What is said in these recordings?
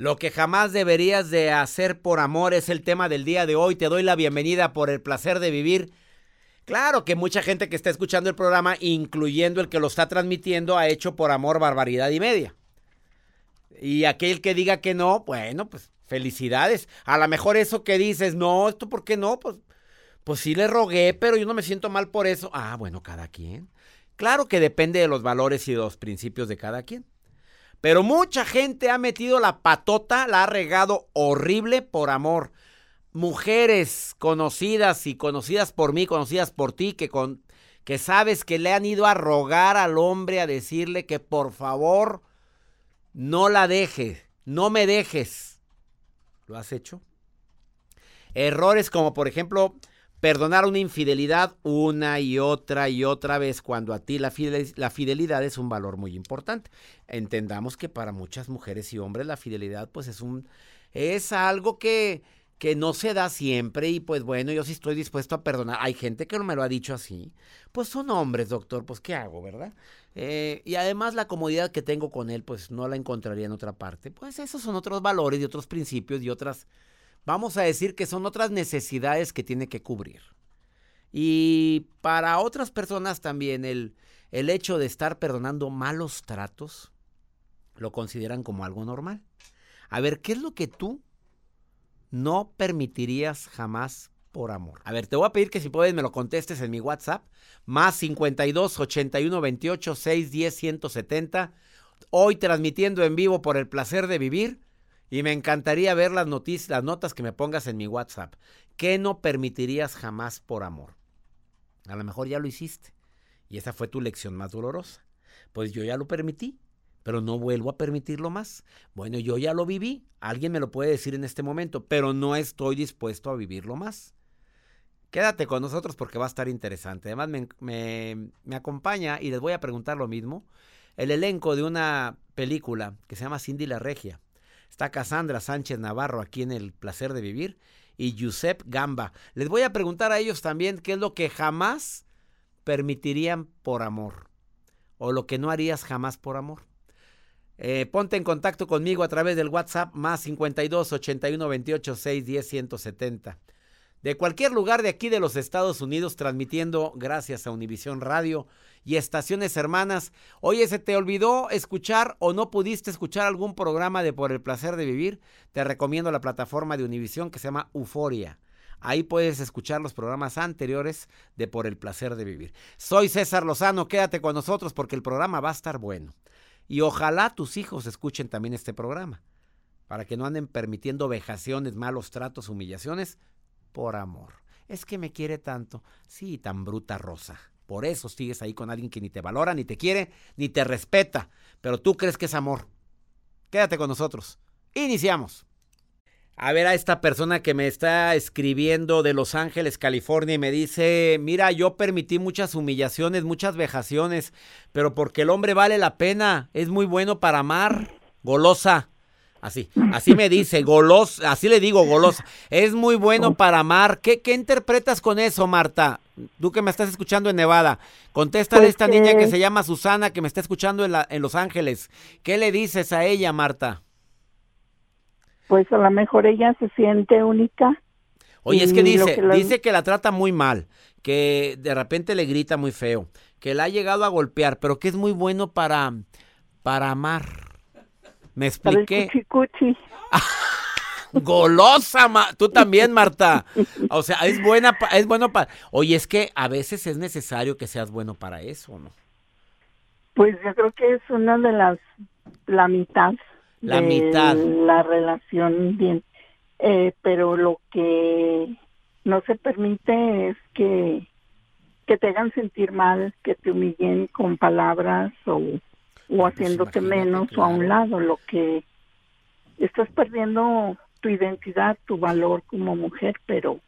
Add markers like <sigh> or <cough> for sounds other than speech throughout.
Lo que jamás deberías de hacer por amor es el tema del día de hoy. Te doy la bienvenida por el placer de vivir. Claro que mucha gente que está escuchando el programa, incluyendo el que lo está transmitiendo, ha hecho por amor barbaridad y media. Y aquel que diga que no, bueno, pues felicidades. A lo mejor eso que dices, no, esto por qué no, pues, pues sí le rogué, pero yo no me siento mal por eso. Ah, bueno, cada quien. Claro que depende de los valores y de los principios de cada quien. Pero mucha gente ha metido la patota, la ha regado horrible por amor. Mujeres conocidas y conocidas por mí, conocidas por ti, que, con, que sabes que le han ido a rogar al hombre, a decirle que por favor no la dejes, no me dejes. ¿Lo has hecho? Errores como por ejemplo Perdonar una infidelidad una y otra y otra vez cuando a ti la, fidelidad es un valor muy importante. Entendamos que para muchas mujeres y hombres la fidelidad pues es un es algo que que no se da siempre y pues bueno, yo sí estoy dispuesto a perdonar. Hay gente que no me lo ha dicho así. Pues son hombres, doctor, pues ¿qué hago, verdad? Eh, y además la comodidad que tengo con él, pues no la encontraría en otra parte. Pues esos son otros valores y otros principios y otras vamos a decir que son otras necesidades que tiene que cubrir. Y para otras personas también el, el hecho de estar perdonando malos tratos lo consideran como algo normal. A ver, ¿qué es lo que tú no permitirías jamás por amor? A ver, te voy a pedir que si puedes me lo contestes en mi WhatsApp, más 52 81 28 610 170. Hoy transmitiendo en vivo por el placer de vivir. Y me encantaría ver las noticias, las notas que me pongas en mi WhatsApp. ¿Qué no permitirías jamás por amor? A lo mejor ya lo hiciste. Y esa fue tu lección más dolorosa. Pues yo ya lo permití, pero no vuelvo a permitirlo más. Bueno, yo ya lo viví. Alguien me lo puede decir en este momento, pero no estoy dispuesto a vivirlo más. Quédate con nosotros porque va a estar interesante. Además, me, me, acompaña y les voy a preguntar lo mismo. El elenco de una película que se llama Cindy la Regia Está Cassandra Sánchez Navarro aquí en El Placer de Vivir y Giuseppe Gamba. Les voy a preguntar a ellos también qué es lo que jamás permitirían por amor o lo que no harías jamás por amor. Eh, ponte en contacto conmigo a través del WhatsApp más 52 81 28 6 10 170 de cualquier lugar de aquí de los Estados Unidos, transmitiendo gracias a Univisión Radio y estaciones hermanas. Oye, ¿se te olvidó escuchar o no pudiste escuchar algún programa de Por el Placer de Vivir? Te recomiendo la plataforma de Univisión que se llama Euforia. Ahí puedes escuchar los programas anteriores de Por el Placer de Vivir. Soy César Lozano, quédate con nosotros porque el programa va a estar bueno. Y ojalá tus hijos escuchen también este programa, para que no anden permitiendo vejaciones, malos tratos, humillaciones por amor. Es que me quiere tanto. Sí, tan bruta Rosa. Por eso sigues ahí con alguien que ni te valora, ni te quiere, ni te respeta. Pero tú crees que es amor. Quédate con nosotros. Iniciamos. A ver a esta persona que me está escribiendo de Los Ángeles, California, y me dice, mira, yo permití muchas humillaciones, muchas vejaciones, pero porque el hombre vale la pena, es muy bueno para amar, golosa. Así, así me dice, golos, así le digo, golosa. Es muy bueno para amar. ¿Qué, ¿Qué interpretas con eso, Marta? Tú que me estás escuchando en Nevada. Contéstale a esta niña que se llama Susana, que me está escuchando en, la, en Los Ángeles. ¿Qué le dices a ella, Marta? Pues a lo mejor ella se siente única. Oye, es que dice, que dice que la trata muy mal, que de repente le grita muy feo, que la ha llegado a golpear, pero que es muy bueno para, para amar. Me expliqué. <laughs> Golosa, tú también, Marta. O sea, es buena, es bueno para. Oye, es que a veces es necesario que seas bueno para eso, ¿no? Pues yo creo que es una de las, la mitad. La mitad. La relación bien. Eh, pero lo que no se permite es que, que te hagan sentir mal, que te humillen con palabras o o pues haciéndote menos o a un lado, lo que estás perdiendo tu identidad, tu valor como mujer, pero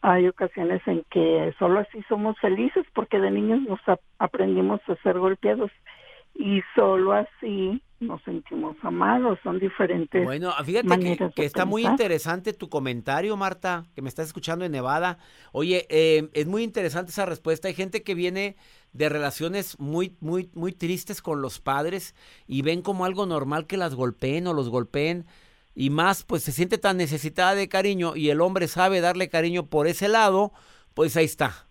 hay ocasiones en que solo así somos felices porque de niños nos aprendimos a ser golpeados y solo así nos sentimos amados, son diferentes. Bueno, fíjate que, está muy interesante tu comentario, Marta, que me estás escuchando en Nevada. Oye, eh, es muy interesante esa respuesta. Hay gente que viene de relaciones muy, muy, muy tristes con los padres y ven como algo normal que las golpeen o los golpeen y más, pues se siente tan necesitada de cariño y el hombre sabe darle cariño por ese lado, pues ahí está.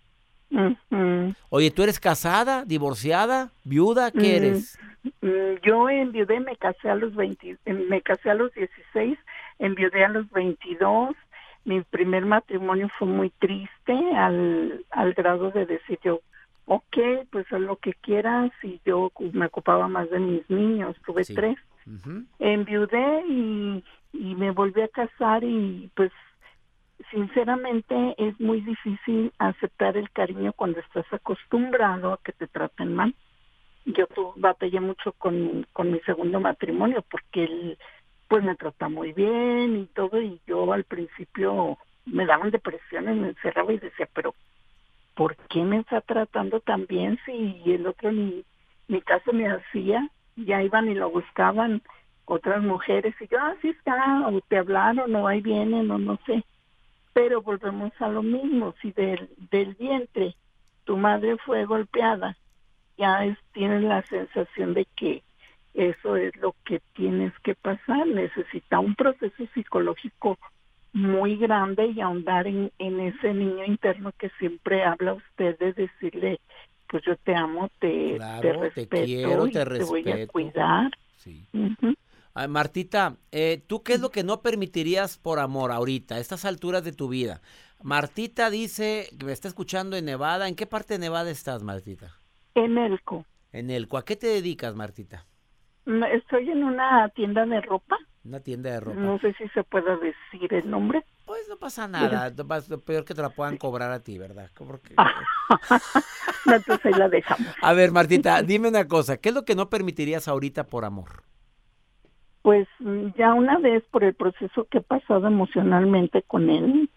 Oye, ¿tú eres casada, divorciada, viuda? ¿Qué mm, eres? Mm, yo enviudé, me casé a los 20, me casé a los 16, enviudé a los 22. Mi primer matrimonio fue muy triste al, al grado de decir yo, ok, pues haz lo que quieras y yo me ocupaba más de mis niños, tuve tres. Enviudé y, y me volví a casar y pues sinceramente es muy difícil aceptar el cariño cuando estás acostumbrado a que te traten mal. Yo batallé mucho con, con mi segundo matrimonio porque él pues me trata muy bien y todo y yo al principio me daban depresiones, me encerraba y decía, pero ¿por qué me está tratando tan bien si el otro ni, caso me hacía? Ya iban y lo buscaban otras mujeres y yo, así ah, está, o te hablaron, o ahí vienen, o no sé. Pero volvemos a lo mismo, si del, del vientre tu madre fue golpeada, ya es, tienes la sensación de que eso es lo que tienes que pasar, necesita un proceso psicológico muy grande y ahondar en, en ese niño interno que siempre habla usted de decirle, pues yo te amo, te, te respeto te, voy a cuidar. Sí. Martita, eh, ¿tú qué es lo que no permitirías por amor ahorita, a estas alturas de tu vida? Martita dice que me está escuchando en Nevada. ¿En qué parte de Nevada estás, Martita? En Elco. En Elco. ¿A qué te dedicas, Martita? Estoy en una tienda de ropa. Una tienda de ropa. No sé si se puede decir el nombre. Pues no pasa nada. Lo peor que te la puedan cobrar a ti, ¿verdad? Porque... <laughs> entonces ahí la dejamos. A ver, Martita, dime una cosa. ¿Qué es lo que no permitirías ahorita por amor? Pues mm, ya una vez por el proceso que he pasado emocionalmente con él,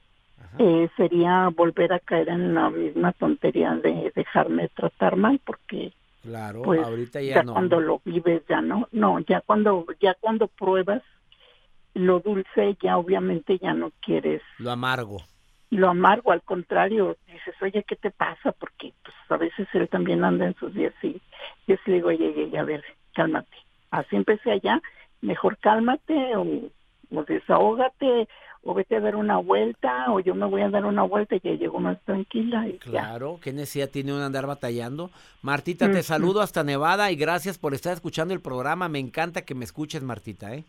eh, sería volver a caer en la misma tontería de dejarme tratar mal, porque Claro, pues, ahorita ya, no. cuando lo vives ya no, no, ya cuando ya cuando pruebas lo dulce ya obviamente ya no quieres lo amargo. Lo amargo, al contrario, dices, oye, ¿qué te pasa? Porque pues a veces él también anda en sus días y yo sí le digo, oye, a ver, cálmate. Así empecé allá, mejor cálmate o, o desahógate o vete a dar una vuelta, o yo me voy a dar una vuelta y ya llego más tranquila. Y claro, qué necesidad tiene uno andar batallando. Martita, te saludo hasta Nevada y gracias por estar escuchando el programa. Me encanta que me escuches, Martita, ¿eh?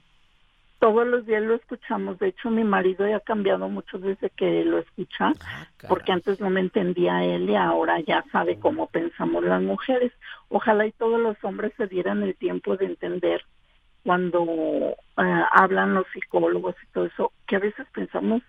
Todos los días lo escuchamos. De hecho, mi marido ya ha cambiado mucho desde que lo escucha, ah, porque antes no me entendía él y ahora ya sabe cómo pensamos las mujeres. Ojalá y todos los hombres se dieran el tiempo de entender cuando eh, hablan los psicólogos y todo eso, que a veces pensamos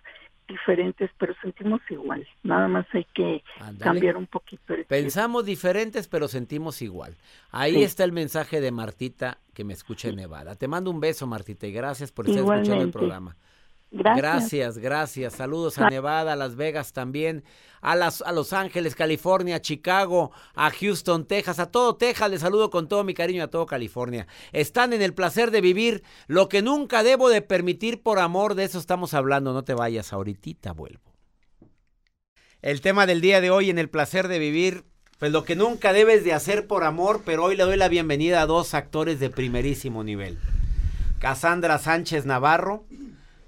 diferentes, pero sentimos igual. Nada más hay que cambiar un poquito el Pensamos diferentes, pero sentimos igual. Ahí está el mensaje de Martita que me escucha en Nevada. Te mando un beso, Martita, y gracias por estar escuchando el programa. Gracias. gracias, Saludos a Nevada, a Las Vegas también, a, las, a Los Ángeles, California, Chicago, a Houston, Texas, a todo Texas. Les saludo con todo mi cariño a todo California. Están en el placer de vivir lo que nunca debo de permitir por amor. De eso estamos hablando. No te vayas, ahorita vuelvo. El tema del día de hoy en el placer de vivir, pues lo que nunca debes de hacer por amor, pero hoy le doy la bienvenida a dos actores de primerísimo nivel. Cassandra Sánchez Navarro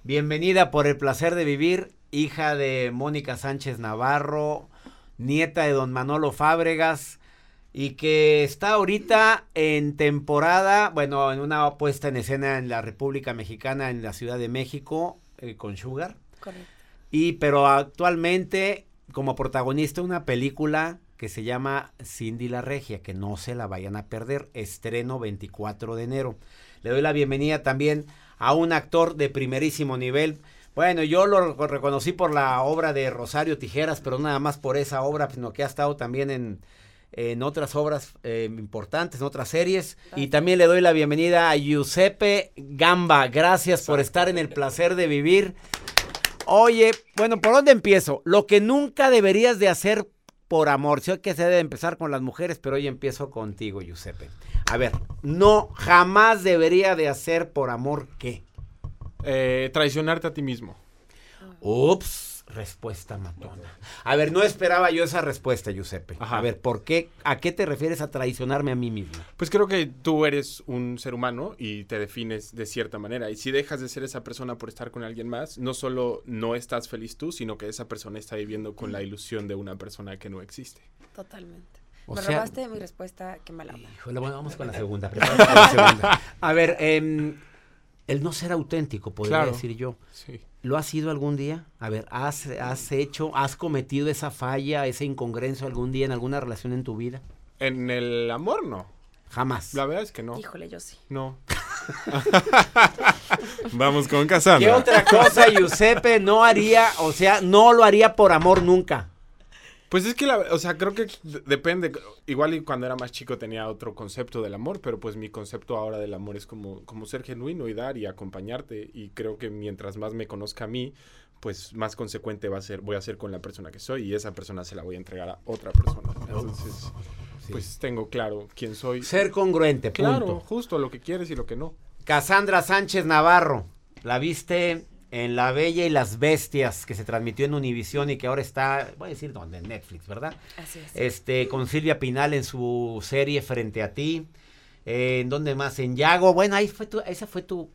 Bienvenida por el placer de vivir, hija de Mónica Sánchez Navarro, nieta de don Manolo Fábregas y que está ahorita en temporada, bueno, en una puesta en escena en la República Mexicana, en la Ciudad de México, eh, con Sugar. Correcto. Y pero actualmente como protagonista de una película que se llama Cindy la Regia, que no se la vayan a perder, estreno 24 de enero. Le doy la bienvenida también a un actor de primerísimo nivel. Bueno, yo lo reconocí por la obra de Rosario Tijeras, pero nada más por esa obra, sino que ha estado también en, en otras obras eh, importantes, en otras series. Y también le doy la bienvenida a Giuseppe Gamba. Gracias por estar en el placer de vivir. Oye, bueno, ¿por dónde empiezo? Lo que nunca deberías de hacer por amor. Sé que se debe empezar con las mujeres, pero hoy empiezo contigo, Giuseppe. A ver, no, jamás debería de hacer por amor qué. Eh, traicionarte a ti mismo. Ups, respuesta matona. A ver, no esperaba yo esa respuesta, Giuseppe. Ajá. A ver, ¿por qué? ¿A qué te refieres a traicionarme a mí mismo? Pues creo que tú eres un ser humano y te defines de cierta manera. Y si dejas de ser esa persona por estar con alguien más, no solo no estás feliz tú, sino que esa persona está viviendo con la ilusión de una persona que no existe. Totalmente. O Me sea- robaste mi respuesta, qué mala onda. Híjole, bueno, vamos con la segunda. <laughs> la. A ver, em, el no ser auténtico, podría Claro. decir yo. Sí. ¿Lo has sido algún día? A ver, ¿has, ¿has hecho, has cometido esa falla, esa incongruencia algún día en alguna relación en tu vida? En el amor, no. Jamás. La verdad es que no. Híjole, yo sí. No. <laughs> Vamos con Cassandra. ¿Qué otra cosa Giuseppe no haría, o sea, no lo haría por amor nunca? Pues es que, la, o sea, creo que depende. Igual y cuando era más chico tenía otro concepto del amor, pero pues mi concepto ahora del amor es como, como ser genuino y dar y acompañarte. Y creo que mientras más me conozca a mí, pues más consecuente va a ser, voy a ser con la persona que soy y esa persona se la voy a entregar a otra persona. Entonces, pues tengo claro quién soy. Ser congruente, punto. Claro, justo lo que quieres y lo que no. Cassandra Sánchez Navarro, la viste en La Bella y las Bestias, que se transmitió en Univisión y que ahora está, voy a decir dónde, en Netflix, ¿verdad? Así es. Este, con Silvia Pinal en su serie Frente a ti. Eh, ¿En dónde más? En Yago. Bueno, ahí fue tu, ese fue tu,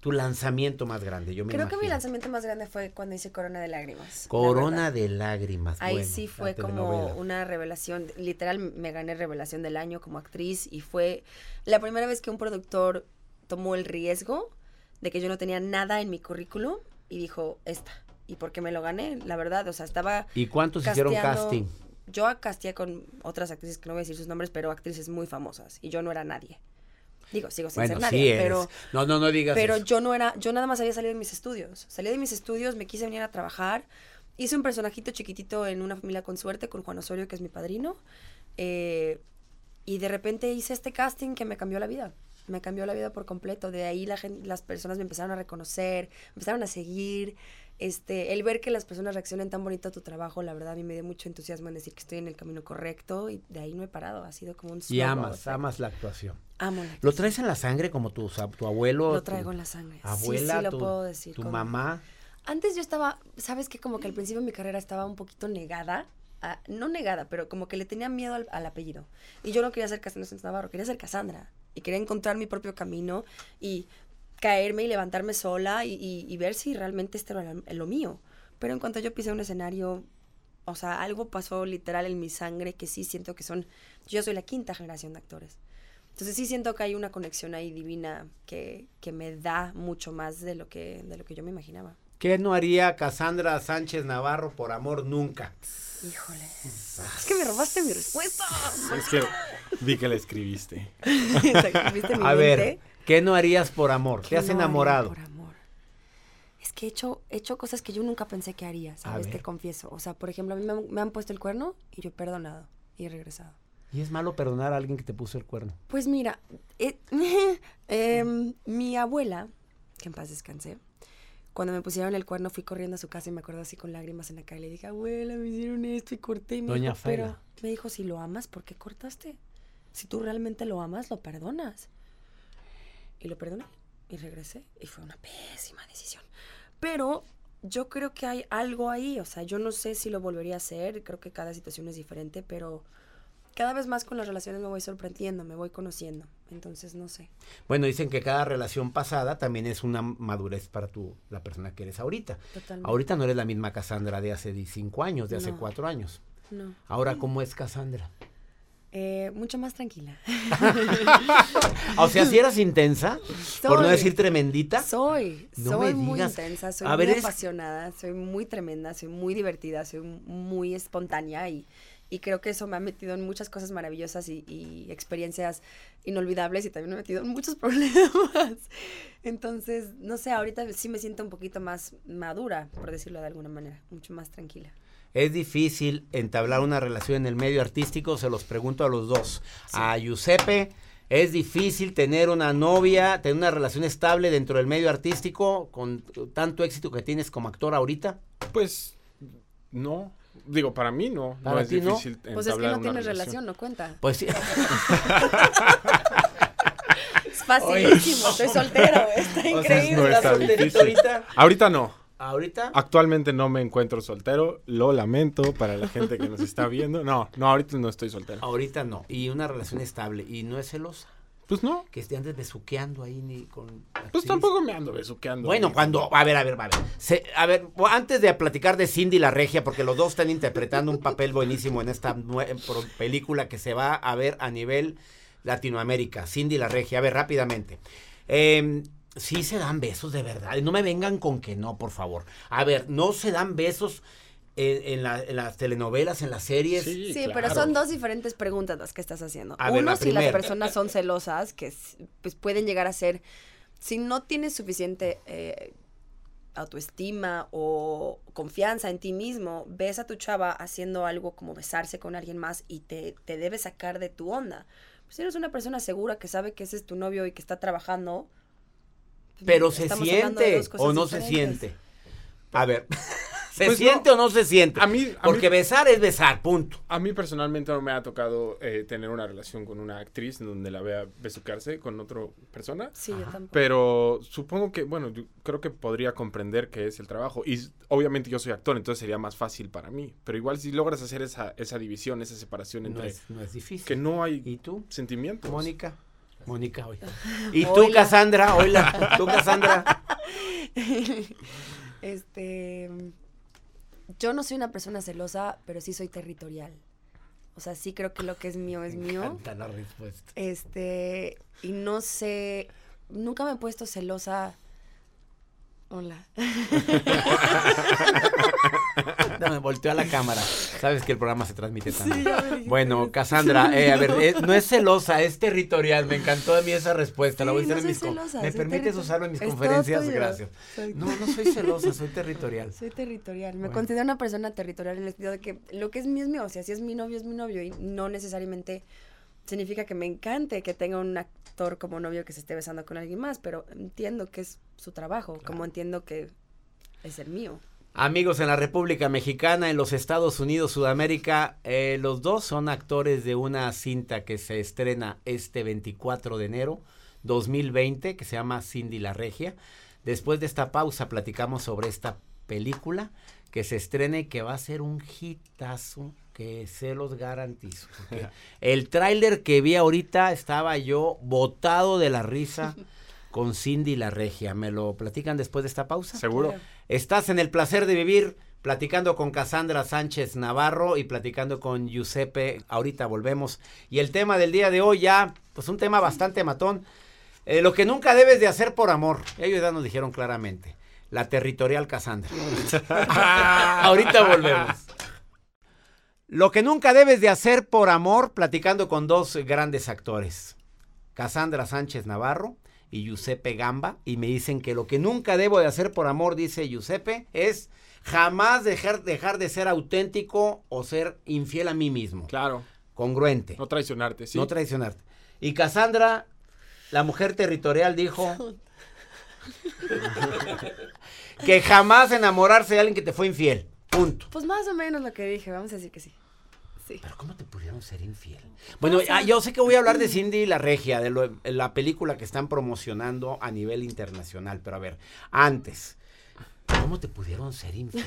tu lanzamiento más grande, yo me Creo que mi lanzamiento más grande fue cuando hice Corona de Lágrimas. Corona de lágrimas. Ahí bueno, sí fue como una revelación, literal me gané revelación del año como actriz y fue la primera vez que un productor tomó el riesgo de que yo no tenía nada en mi currículum y dijo, esta. ¿Y por qué me lo gané? La verdad, o sea, estaba... ¿Y cuántos hicieron casting? Yo casteé con otras actrices que no voy a decir sus nombres, pero actrices muy famosas y yo no era nadie. Digo, sigo sin Bueno, ser nadie, sí pero... No, no, no digas Pero eso. yo no era, yo nada más había salido de mis estudios. Salí de mis estudios, me quise venir a trabajar. Hice un personajito chiquitito en una familia con suerte con Juan Osorio, que es mi padrino. eh, y de repente hice este casting que me cambió la vida. Me cambió la vida por completo. De ahí la gen- las personas me empezaron a reconocer, me empezaron a seguir. Este, el ver que las personas reaccionen tan bonito a tu trabajo, la verdad a mí me dio mucho entusiasmo en decir que estoy en el camino correcto y de ahí no he parado. Ha sido como un Y amas, amas la actuación. Amo la ¿Lo actuación. traes en la sangre como tu, tu abuelo? Lo traigo en la sangre. Abuela, sí, lo tu, puedo decir. tu con- mamá. Antes yo estaba, sabes que como que al principio de mi carrera estaba un poquito negada, a- no negada, pero como que le tenía miedo al, al apellido. Y yo no quería ser Cassandra Navarro, quería ser Cassandra. Y quería encontrar mi propio camino y caerme y levantarme sola y, ver si realmente esto era lo- lo mío. Pero en cuanto yo pisé un escenario, o sea, algo pasó literal en mi sangre que sí siento que son, yo soy la quinta generación de actores. Entonces sí siento que hay una conexión ahí divina que, que me da mucho más de lo que, de lo que yo me imaginaba. ¿Qué no haría Cassandra Sánchez Navarro por amor nunca? Híjole. Es que me robaste mi respuesta. Es que vi que la escribiste. Exacto, <laughs> ¿Viste mi A ver? ¿qué no harías por amor? ¿Qué ¿Te has no haría enamorado? por amor? Es que he hecho, he hecho cosas que yo nunca pensé que haría, ¿sabes? Te confieso. O sea, por ejemplo, a mí me han, me han puesto el cuerno y yo he perdonado y he regresado. ¿Y es malo perdonar a alguien que te puso el cuerno? Pues mira, eh, <laughs> em, mi abuela, que en paz descansé, cuando me pusieron el cuerno fui corriendo a su casa y me acuerdo así con lágrimas en la cara y le dije, abuela, me hicieron esto y corté. Y me Doña dijo, pero me dijo, si lo amas, ¿por qué cortaste? Si tú realmente lo amas, lo perdonas. Y lo perdoné y regresé y fue una pésima decisión. Pero yo creo que hay algo ahí, o sea, yo no sé si lo volvería a hacer, creo que cada situación es diferente, pero cada vez más con las relaciones me voy sorprendiendo, me voy conociendo, entonces no sé. Bueno, dicen que cada relación pasada también es una madurez para tu, la persona que eres ahorita. Totalmente. Ahorita no eres la misma Cassandra de hace 5 años, de hace No. 4 años. No. Ahora, ¿cómo es Cassandra? Eh, mucho más tranquila. <laughs> O sea, si eras intensa, por no Soy. decir tremendita. Soy, No soy muy intensa, soy A muy ver, apasionada, soy muy tremenda, soy muy divertida, soy muy espontánea y, y creo que eso me ha metido en muchas cosas maravillosas y, y experiencias inolvidables y también me ha metido en muchos <laughs> problemas. Entonces, no sé, ahorita sí me siento un poquito más madura, por decirlo de alguna manera, mucho más tranquila. Es difícil entablar una relación en el medio artístico, se los pregunto a los dos. A Giuseppe, ¿es difícil tener una novia, tener una relación estable dentro del medio artístico con tanto éxito que tienes como actor ahorita? Pues no, digo, para mí no. ¿Para no es ti no? difícil Pues es que no tienes relación, no cuenta. Pues sí. <laughs> Es facilísimo, estoy soltero, <laughs> está O sea, increíble. no ¿estás está difícil. ahorita? Ahorita no. ¿Ahorita? Actualmente no me encuentro soltero. Lo lamento para la gente que nos está viendo. No, no, ahorita no estoy soltero. Ahorita no. Y una relación estable. Y no es celosa. Pues no. Que esté antes besuqueando ahí ni con... Pues tampoco me ando besuqueando. Bueno, cuando, a ver, a ver, a ver. Se- a ver, antes de platicar de Cindy la Regia, porque los dos están interpretando un papel buenísimo en esta película que se va a ver a nivel Latinoamérica, Cindy la Regia. A ver, rápidamente. Eh, sí se dan besos de verdad. y No me vengan con que no, por favor. A ver, no se dan besos en, en la- en las telenovelas, en las series. Sí, Sí, claro. pero son dos diferentes preguntas las que estás haciendo. A ver, Uno, la si las primera. personas son celosas, que pues pueden llegar a ser, si no tienes suficiente eh, autoestima o confianza en ti mismo, ves a tu chava haciendo algo como besarse con alguien más y te, te debe sacar de tu onda. Pues si eres una persona segura que sabe que ese es tu novio y que está trabajando. pues, Pero se siente o no se diferentes. siente. A ver, <laughs> ¿se Pues siente no. o no se siente? A mí- a Porque mí- besar es besar, punto. A mí personalmente no me ha tocado eh, tener una relación con una actriz en donde la vea besucarse con otra persona. Sí, yo tampoco. Pero supongo que, bueno, yo creo que podría comprender que es el trabajo. Y obviamente yo soy actor, entonces sería más fácil para mí. Pero igual si logras hacer esa, esa división, esa separación No entre es, no es difícil. que no hay ¿Y tú? sentimientos. Mónica. Mónica, hoy. ¿Y tú, Hola. Cassandra? Hola. <laughs> ¿Tú, Cassandra? Este. Yo no soy una persona celosa, pero sí soy territorial. O sea, sí creo que lo que es mío es Me mío. la respuesta. Este. Y no sé. Nunca me he puesto celosa. Hola. <laughs> Dame, volteo a la cámara. Sabes que el programa se transmite también. dijiste bueno. Cassandra, eh, a ver, eh, no es celosa, es territorial. Me encantó a mí esa respuesta. la voy a Sí, no en mis celosa, ¿Me permites usarlo en mis Es conferencias? Gracias. Soy- No, no soy <laughs> celosa, soy territorial. Soy territorial. Me Bueno. considero una persona territorial en el sentido de que lo que es mío es mío. O sea, si es mi novio, es mi novio. Y no necesariamente significa que me encante que tenga un actor como novio que se esté besando con alguien más. Pero entiendo que es su trabajo. Como entiendo que es el mío. Amigos en la República Mexicana, en los Estados Unidos, Sudamérica, eh, los dos son actores de una cinta que se estrena este 24 de enero 2020, que se llama Cindy la Regia. Después de esta pausa platicamos sobre esta película que se estrena y que va a ser un hitazo que se los garantizo. <laughs> el tráiler que vi ahorita estaba yo botado de la risa <laughs> con Cindy la Regia. ¿Me lo platican después de esta pausa? Seguro. Claro. Estás en el placer de vivir platicando con Cassandra Sánchez Navarro y platicando con Giuseppe. Ahorita volvemos. Y el tema del día de hoy ya, pues un tema bastante matón. Eh, lo que nunca debes de hacer por amor. Ellos ya nos dijeron claramente. La territorial Cassandra. <laughs> Ahorita volvemos. Lo que nunca debes de hacer por amor, platicando con dos grandes actores. Cassandra Sánchez Navarro y Giuseppe Gamba. Y me dicen que lo que nunca debo de hacer por amor, dice Giuseppe, es jamás dejar, dejar de ser auténtico o ser infiel a mí mismo. Claro. Congruente. No traicionarte, sí. No traicionarte. Y Cassandra, la mujer territorial, dijo <laughs> que jamás enamorarse de alguien que te fue infiel. Punto. Pues más o menos lo que dije. Vamos a decir que sí. Sí. Pero ¿cómo te pudieron ser infiel? Bueno, ah, yo sé que voy a hablar de Cindy y la Regia, de lo- la película que están promocionando a nivel internacional, pero a ver, antes, ¿cómo te pudieron ser infiel?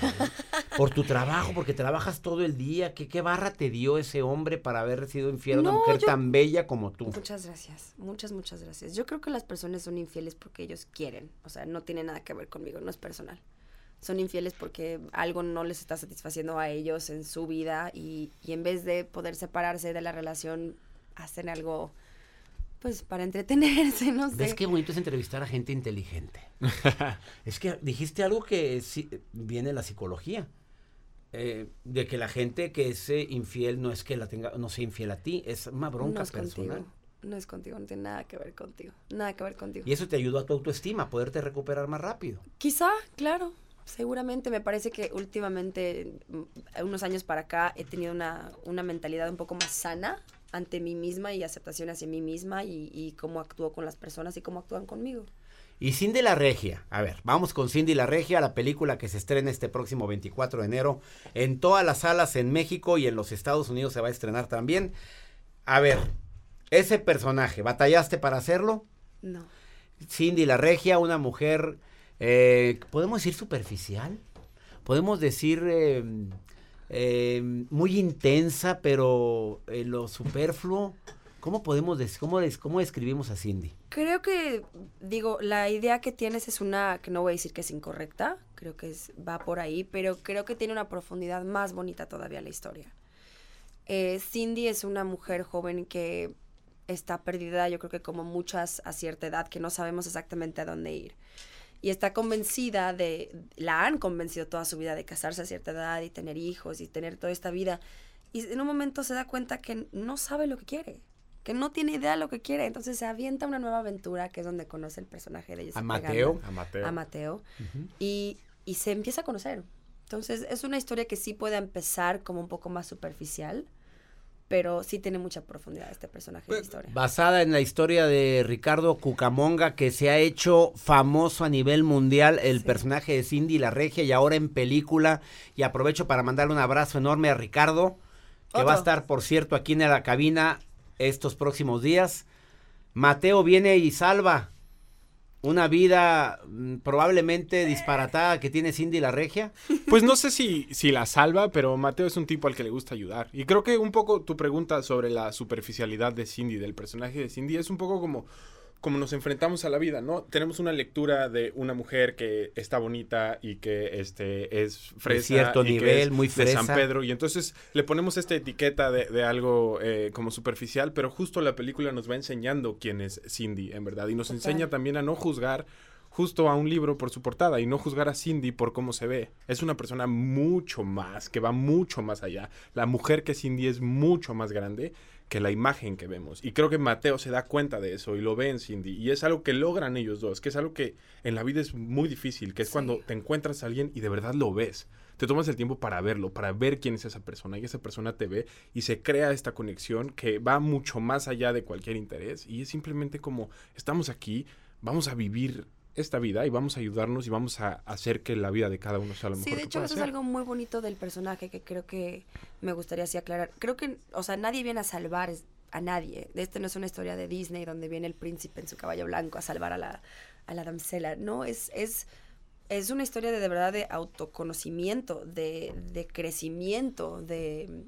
Por tu trabajo, porque trabajas todo el día, ¿qué, qué barra te dio ese hombre para haber sido infiel a una mujer yo- tan bella como tú? Muchas gracias, muchas, muchas gracias. Yo creo que las personas son infieles porque ellos quieren, o sea, no tiene nada que ver conmigo, no es personal. Son infieles porque algo no les está satisfaciendo a ellos en su vida y, y en vez de poder separarse de la relación, hacen algo, pues, para entretenerse, <laughs> no sé. ¿Ves qué bonito es entrevistar a gente inteligente? <laughs> es que dijiste algo que sí, viene de la psicología. eh, de que la gente que es eh, infiel no es que la tenga, no sea infiel a ti, es una bronca no es personal. contigo, no es contigo, no tiene nada que ver contigo, nada que ver contigo. Y eso te ayuda a tu autoestima, a poderte recuperar más rápido. Quizá, claro. Seguramente me parece que últimamente, mm, unos años para acá, he tenido una, una mentalidad un poco más sana ante mí misma y aceptación hacia mí misma y, y cómo actúo con las personas y cómo actúan conmigo. Y Cindy la Regia, a ver, vamos con Cindy la Regia, la película que se estrena este próximo 24 de enero en todas las salas en México y en los Estados Unidos se va a estrenar también. A ver, ese personaje, ¿batallaste para hacerlo? No. Cindy la Regia, una mujer, eh, ¿podemos decir superficial? Podemos decir eh, eh, muy intensa, pero eh, lo superfluo. ¿Cómo podemos decir, cómo, cómo describimos a Cindy? Creo que, digo, la idea que tienes es una, que no voy a decir que es incorrecta, creo que va por ahí, pero creo que tiene una profundidad más bonita todavía la historia. Eh, Cindy es una mujer joven que está perdida, yo creo que como muchas a cierta edad, que no sabemos exactamente a dónde ir. Y está convencida de, la han convencido toda su vida de casarse a cierta edad y tener hijos y tener toda esta vida. Y en un momento se da cuenta que no sabe lo que quiere, que no tiene idea de lo que quiere. Entonces se avienta una nueva aventura, que es donde conoce el personaje de Jessica Mateo? A Mateo. a Mateo, y, y se empieza a conocer. Entonces es una historia que sí puede empezar como un poco más superficial, pero sí tiene mucha profundidad este personaje de la historia. Basada en la historia de Ricardo Cucamonga, que se ha hecho famoso a nivel mundial, el Sí. personaje de Cindy la Regia, y ahora en película. Y aprovecho para mandarle un abrazo enorme a Ricardo, que va a estar, por cierto, aquí en la cabina estos próximos días. Mateo viene y salva una vida mm, probablemente disparatada que tiene Cindy la Regia. Pues no sé si, si la salva, pero Mateo es un tipo al que le gusta ayudar. Y creo que un poco tu pregunta sobre la superficialidad de Cindy, del personaje de Cindy, es un poco como, como nos enfrentamos a la vida, ¿no? Tenemos una lectura de una mujer que está bonita y que este, es fresa. cierto y que nivel, es muy De fresa. San Pedro. Y entonces le ponemos esta etiqueta de, de algo eh, como superficial, pero justo la película nos va enseñando quién es Cindy, en verdad. Y nos Total. enseña también a no juzgar justo a un libro por su portada y no juzgar a Cindy por cómo se ve. Es una persona mucho más, que va mucho más allá. La mujer que Cindy es mucho más grande que la imagen que vemos. Y creo que Mateo se da cuenta de eso y lo ve en Cindy. Y es algo que logran ellos dos, que es algo que en la vida es muy difícil, que es Sí. cuando te encuentras a alguien y de verdad lo ves. Te tomas el tiempo para verlo, para ver quién es esa persona y esa persona te ve y se crea esta conexión que va mucho más allá de cualquier interés y es simplemente como estamos aquí, vamos a vivir esta vida y vamos a ayudarnos y vamos a hacer que la vida de cada uno sea lo mejor Sí, de hecho eso es algo muy bonito del personaje que creo que me gustaría así aclarar. Creo que, o sea, nadie viene a salvar a nadie. Este no es una historia de Disney donde viene el príncipe en su caballo blanco a salvar a la, a la damisela. No, es, es, es una historia de, de verdad de autoconocimiento, de, de crecimiento, de...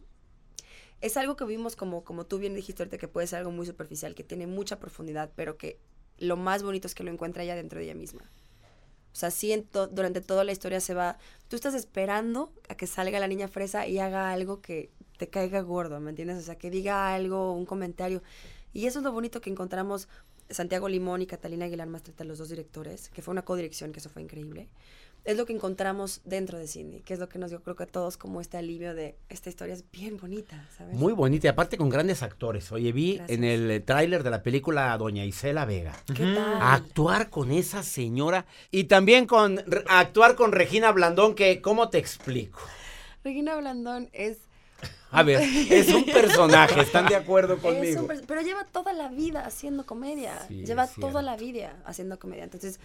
Es algo que vimos como, como tú bien dijiste ahorita, que puede ser algo muy superficial, que tiene mucha profundidad, pero que lo más bonito es que lo encuentra ella dentro de ella misma. O sea, sí, durante toda la historia se va. Tú estás esperando a que salga la niña fresa y haga algo que te caiga gordo, ¿me entiendes? O sea, que diga algo, un comentario. Y eso es lo bonito que encontramos Santiago Limón y Catalina Aguilar Mastreta, los dos directores, que fue una codirección, que eso fue increíble. Es lo que encontramos dentro de Cindy, que es lo que nos dio, creo que a todos, como este alivio de esta historia es bien bonita, ¿sabes? Muy bonita, y aparte con grandes actores. Oye, vi Gracias. en el tráiler de la película a Doña Isela Vega. ¿Qué tal? Actuar con esa señora y también con actuar con Regina Blandón, que ¿cómo te explico? Regina Blandón es A ver, es un personaje, ¿están de acuerdo <laughs> Es conmigo? un pers- pero lleva toda la vida haciendo comedia. Sí, lleva es toda la vida haciendo comedia. Entonces,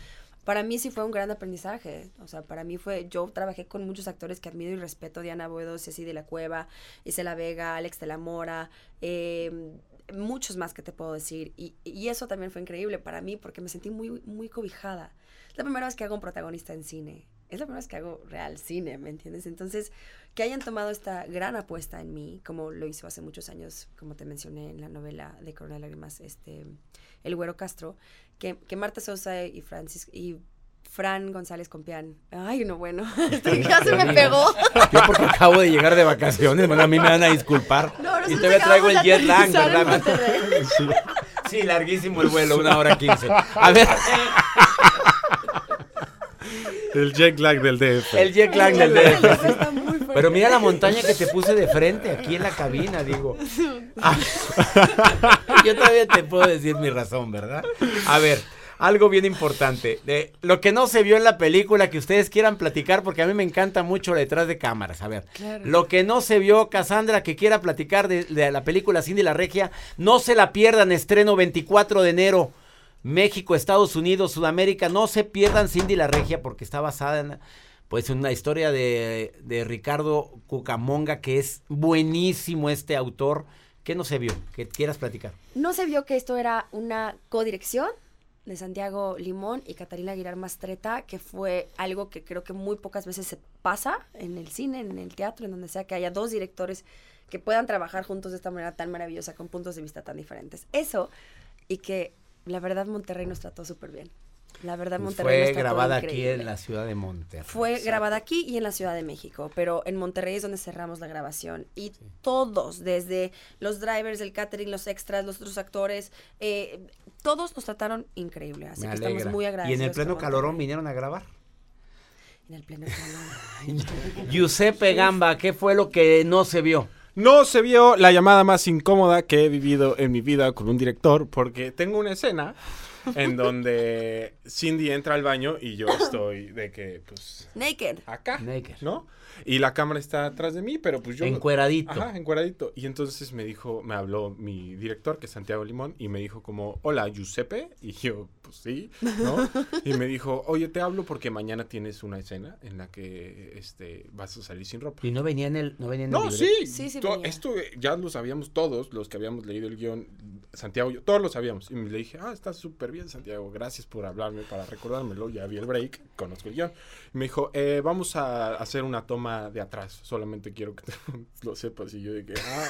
para mí sí fue un gran aprendizaje. O sea, para mí fue, yo trabajé con muchos actores que admiro y respeto, Diana Boedo, Ceci de la Cueva, Isela Vega, Alex de la Mora, eh, muchos más que te puedo decir. Y, y eso también fue increíble para mí porque me sentí muy, muy cobijada. Es la primera vez que hago un protagonista en cine. Es la primera vez que hago real cine, ¿me entiendes? Entonces, que hayan tomado esta gran apuesta en mí, como lo hizo hace muchos años, como te mencioné en la novela de Corona de Lágrimas, este, El Güero Castro, que, que Marta Sosa y Francis y Fran González Compián. Ay, no, bueno, <laughs> ya se me pegó. Yo porque acabo de llegar de vacaciones, bueno, a mí me van a disculpar. No, y todavía traigo el jet lag, ¿verdad? Sí, larguísimo el vuelo, una hora quince. A ver, <laughs> El jet lag del DF. el jet lag del El DF. Pero mira la montaña que te puse de frente aquí en la cabina, digo. Ah, <laughs> yo todavía te puedo decir mi razón, ¿verdad? A ver, algo bien importante. De lo que no se vio en la película que ustedes quieran platicar, porque a mí me encanta mucho detrás de cámaras. A ver, Claro. lo que no se vio, Cassandra, que quiera platicar de, de la película Cindy la Regia, no se la pierdan, estreno 24 de enero. México, Estados Unidos, Sudamérica. No se pierdan Cindy la Regia porque está basada en pues una historia de, de Ricardo Cucamonga que es buenísimo este autor. ¿Qué no se vio? Que quieras platicar. No se vio que esto era una codirección de Santiago Limón y Catalina Aguilar Mastreta, que fue algo que creo que muy pocas veces se pasa en el cine, en el teatro, en donde sea que haya dos directores que puedan trabajar juntos de esta manera tan maravillosa, con puntos de vista tan diferentes. Eso, y que la verdad Monterrey nos trató súper bien. La verdad Monterrey Fue nos trató grabada aquí en la ciudad de Monterrey. Fue grabada aquí y en la Ciudad de México, pero en Monterrey es donde cerramos la grabación. Y todos, desde los drivers, el catering, los extras, los otros actores, eh, todos nos trataron increíble. Así Me que estamos muy y agradecidos. en el pleno calorón vinieron a grabar. En el pleno calor. <laughs> Giuseppe Gamba, ¿qué fue lo que no se vio? No se vio la llamada más incómoda que he vivido en mi vida con un director porque tengo una escena <laughs> en donde Cindy entra al baño y yo estoy de que, pues, Naked. acá, Naked. ¿no? Y la cámara está atrás de mí, pero pues yo... Encueradito. Ajá, encueradito. Y entonces me dijo, me habló mi director, que es Santiago Limón, y me dijo como, hola, Giuseppe. Y yo, pues sí, ¿no? y me dijo, oye, te hablo porque mañana tienes una escena en la que este, vas a salir sin ropa. Y no venía en el, no venía en el No, libreto. sí, Sí, sí venía. esto ya lo sabíamos todos, los que habíamos leído el guion, Santiago, yo, todos lo sabíamos. Y le dije, ah, está súper bien, Santiago, gracias por hablarme para recordármelo, ya vi el break, conozco el guion. Me dijo, eh, vamos a hacer una toma de atrás, solamente quiero que <laughs> lo sepas. Y yo dije, ah,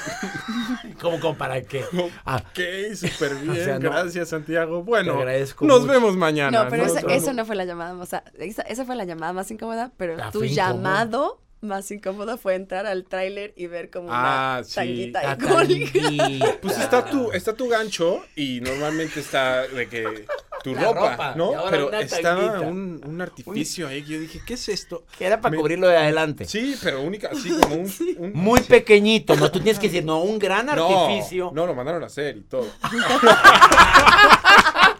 <laughs> ¿Cómo, cómo para qué? Ah, ok, súper <laughs> bien, sea, no. gracias, Santiago. Bueno, Te agradezco nos mucho. vemos mañana. No, pero ¿no? eso, eso no fue la llamada, o sea, esa, esa fue la llamada más incómoda, pero Ah, tu llamado más incómodo fue entrar al tráiler y ver como una Ah, sí. tanguita Ah, icónica. Pues está tu, está tu gancho y normalmente está de que tu ropa, ¿no? Pero estaba un, un artificio ahí que yo dije, ¿qué es esto? Que era para Me- cubrirlo de adelante. Sí, pero única, así como un... un- Muy pequeñito, no, tú tienes que decir, no, un gran no, artificio. No, lo mandaron a hacer y todo. <laughs>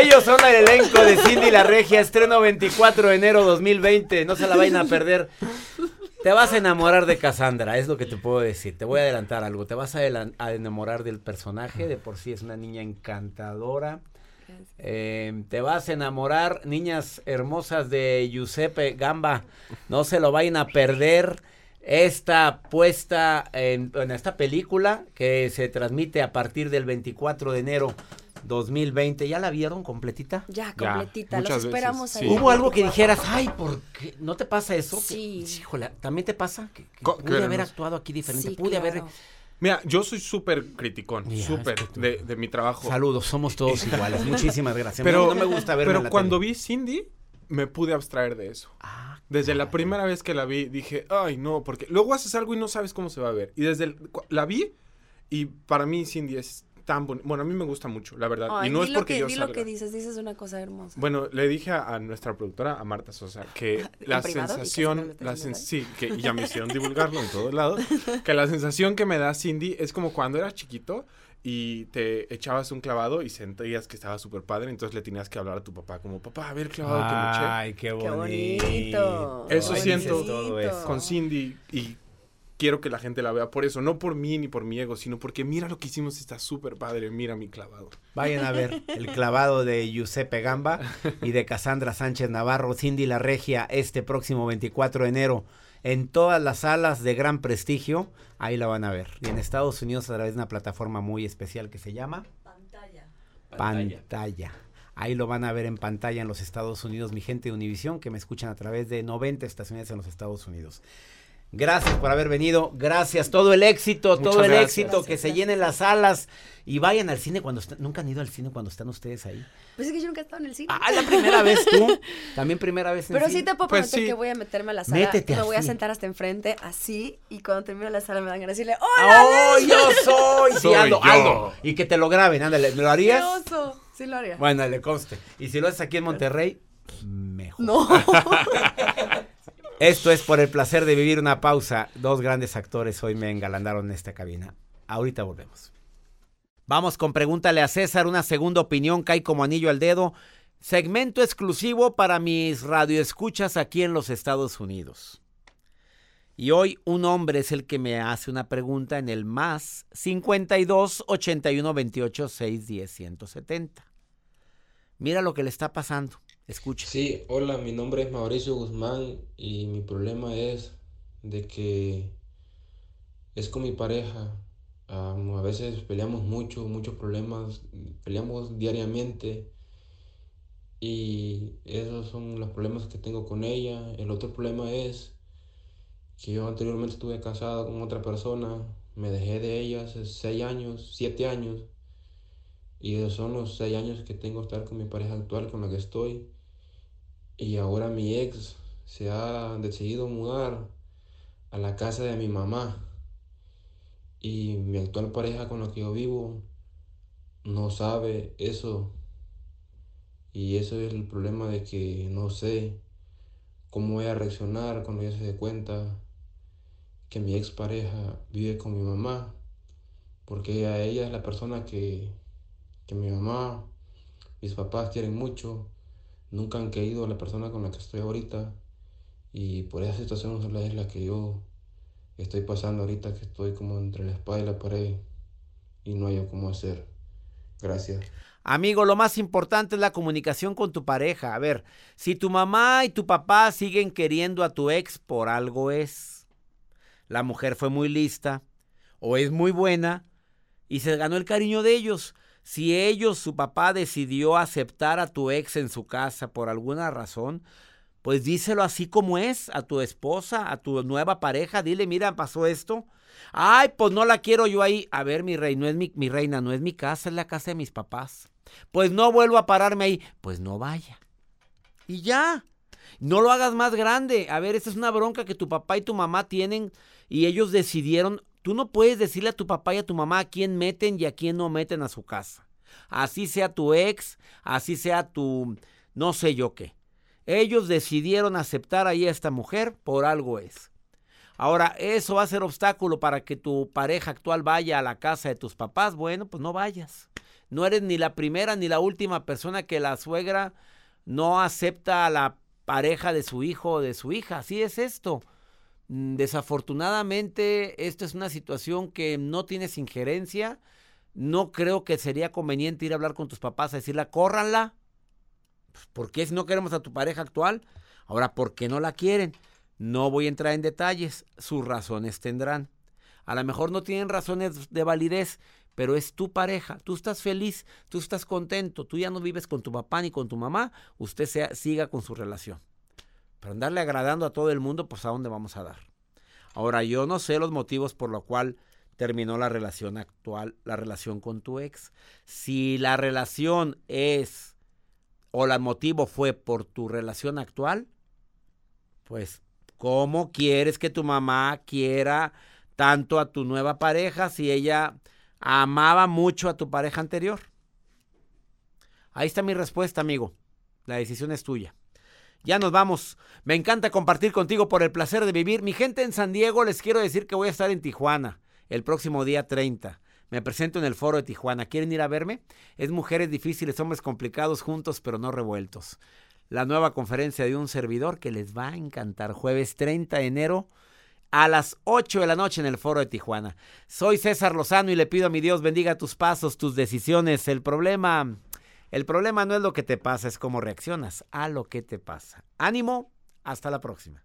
Ellos son el elenco de Cindy la Regia, estreno 24 de enero 2020, no se la vayan a perder. Te vas a enamorar de Cassandra, es lo que te puedo decir. Te voy a adelantar algo. Te vas a, enamorar del personaje, de por sí es una niña encantadora. Eh, te vas a enamorar, niñas hermosas de Giuseppe Gamba. No se lo vayan a perder. Esta puesta en esta película que se transmite a partir del 24 de enero 2020. ¿Ya la vieron completita? Ya, completita, los muchas esperamos veces, ahí. sí. ¿Hubo algo que dijeras, ay, ¿por qué? ¿No te pasa eso? Que- Sí. híjole, ¿también te pasa? Que, pude haber actuado aquí diferente. Sí, pude haber... Mira, yo soy súper criticón, súper es que tú- de, de mi trabajo. Saludos, somos todos <laughs> iguales. Muchísimas gracias. Pero, no, me gusta verme pero en la cuando tele. vi Cindy, me pude abstraer de eso. Ah, Desde la primera vez que la vi, dije, ay, no, porque luego haces algo y no sabes cómo se va a ver. Y desde el- la vi y para mí Cindy es tan bonita. Bueno, a mí me gusta mucho, la verdad. Ay, y no es lo porque que, yo di lo salga. que dices, dices una cosa hermosa. Bueno, le dije a, a nuestra productora, a Marta Sosa, que <laughs> la que sensación, se lo la sen- sí, que ya me hicieron divulgarlo en todos lados, <laughs> que la sensación que me da Cindy es como cuando eras chiquito y te echabas un clavado y sentías que estaba súper padre, entonces le tenías que hablar a tu papá como, papá, a ver el clavado que me eché. Ay, qué Qué bonito. bonito. Eso siento con Cindy y quiero que la gente la vea por eso, no por mí ni por mi ego, sino porque mira lo que hicimos, está súper padre, mira mi clavado. Vayan a ver el clavado de Giuseppe Gamba y de Cassandra Sánchez Navarro, Cindy La Regia, este próximo 24 de enero en todas las salas de gran prestigio. Ahí la van a ver. Y en Estados Unidos a través de una plataforma muy especial que se llama Pantalla. Pantalla. Ahí lo van a ver en pantalla en los Estados Unidos, mi gente de Univisión, que me escuchan a través de 90 estaciones en los Estados Unidos. Gracias por haber venido, gracias, todo el éxito, Muchas todo el gracias. éxito, que Gracias, se llenen las salas y vayan al cine cuando están, nunca han ido al cine cuando están ustedes ahí. Pues es que yo nunca he estado en el cine. Ah, la primera vez tú, <laughs> también primera vez en Pero cine. sí te puedo Pues prometer sí. que voy a meterme a la sala. Métete me voy a sentar hasta enfrente, así, y cuando termine la sala me dan ganas de decirle, ¡Hola! ¡Oh, yo soy! Sí, Soy yo. Y que te lo graben, ándale, ¿lo ¡Qué harías? oso! Sí lo haría. Bueno, le conste. Y si lo haces aquí en Monterrey, mejor. No. <laughs> Esto es por el placer de vivir una pausa. Dos grandes actores hoy me engalandaron en esta cabina. Ahorita volvemos. Vamos con Pregúntale a César, una segunda opinión cae como anillo al dedo. Segmento exclusivo para mis radioescuchas aquí en los Estados Unidos. Y hoy un hombre es el que me hace una pregunta en el más 52 81 28 6 10 170. Mira lo que le está pasando. Escucha. Sí, hola, mi nombre es Mauricio Guzmán y mi problema es de que es con mi pareja. A veces peleamos mucho, muchos problemas, peleamos diariamente y esos son los problemas que tengo con ella. El otro problema es que yo anteriormente estuve casado con otra persona, me dejé de ella hace seis años, siete años y esos son los seis años que tengo estar con mi pareja actual con la que estoy. Y ahora mi ex se ha decidido mudar a la casa de mi mamá. Y mi actual pareja con la que yo vivo no sabe eso. Y eso es el problema de que no sé cómo voy a reaccionar cuando ella se dé cuenta que mi ex pareja vive con mi mamá. Porque ella es la persona que, que mi mamá, mis papás quieren mucho nunca han querido a la persona con la que estoy ahorita y por esa situación es la que yo estoy pasando ahorita que estoy como entre la espada y la pared y no hay cómo hacer. Gracias. Amigo, lo más importante es la comunicación con tu pareja. A ver, si tu mamá y tu papá siguen queriendo a tu ex, por algo es. La mujer fue muy lista o es muy buena y se ganó el cariño de ellos. Si ellos, su papá, decidió aceptar a tu ex en su casa por alguna razón, pues díselo así como es a tu esposa, a tu nueva pareja. Dile, mira, pasó esto. Ay, pues no la quiero yo ahí. A ver, mi rey, no es mi, mi reina, no es mi casa, es la casa de mis papás. Pues no vuelvo a pararme ahí. Pues no vaya. Y ya. No lo hagas más grande. A ver, esa es una bronca que tu papá y tu mamá tienen y ellos decidieron Tú no puedes decirle a tu papá y a tu mamá a quién meten y a quién no meten a su casa. Así sea tu ex, así sea tu no sé yo qué. Ellos decidieron aceptar ahí a esta mujer, por algo es. Ahora, ¿eso va a ser obstáculo para que tu pareja actual vaya a la casa de tus papás? Bueno, pues no vayas. No eres ni la primera ni la última persona que la suegra no acepta a la pareja de su hijo o de su hija. Así es esto. Mm, desafortunadamente, esto es una situación que no tienes injerencia. No creo que sería conveniente ir a hablar con tus papás a decirle, córranla. Pues, ¿Por qué si no queremos a tu pareja actual? Ahora, ¿por qué no la quieren? No voy a entrar en detalles. Sus razones tendrán. A lo mejor no tienen razones de validez, pero es tu pareja. Tú estás feliz, tú estás contento, tú ya no vives con tu papá ni con tu mamá. Usted sea, siga con su relación. Pero andarle agradando a todo el mundo, pues a dónde vamos a dar. Ahora, yo no sé los motivos por los cual terminó la relación actual, la relación con tu ex. Si la relación es o el motivo fue por tu relación actual, pues ¿cómo quieres que tu mamá quiera tanto a tu nueva pareja si ella amaba mucho a tu pareja anterior? Ahí está mi respuesta, amigo. La decisión es tuya. Ya nos vamos. Me encanta compartir contigo por el placer de vivir. Mi gente en San Diego, les quiero decir que voy a estar en Tijuana el próximo día 30. Me presento en el foro de Tijuana. ¿Quieren ir a verme? Es mujeres difíciles, hombres complicados juntos pero no revueltos. La nueva conferencia de un servidor que les va a encantar. Jueves 30 de enero a las 8 de la noche en el foro de Tijuana. Soy César Lozano y le pido a mi Dios bendiga tus pasos, tus decisiones. El problema el problema no es lo que te pasa, es cómo reaccionas a lo que te pasa. Ánimo, hasta la próxima.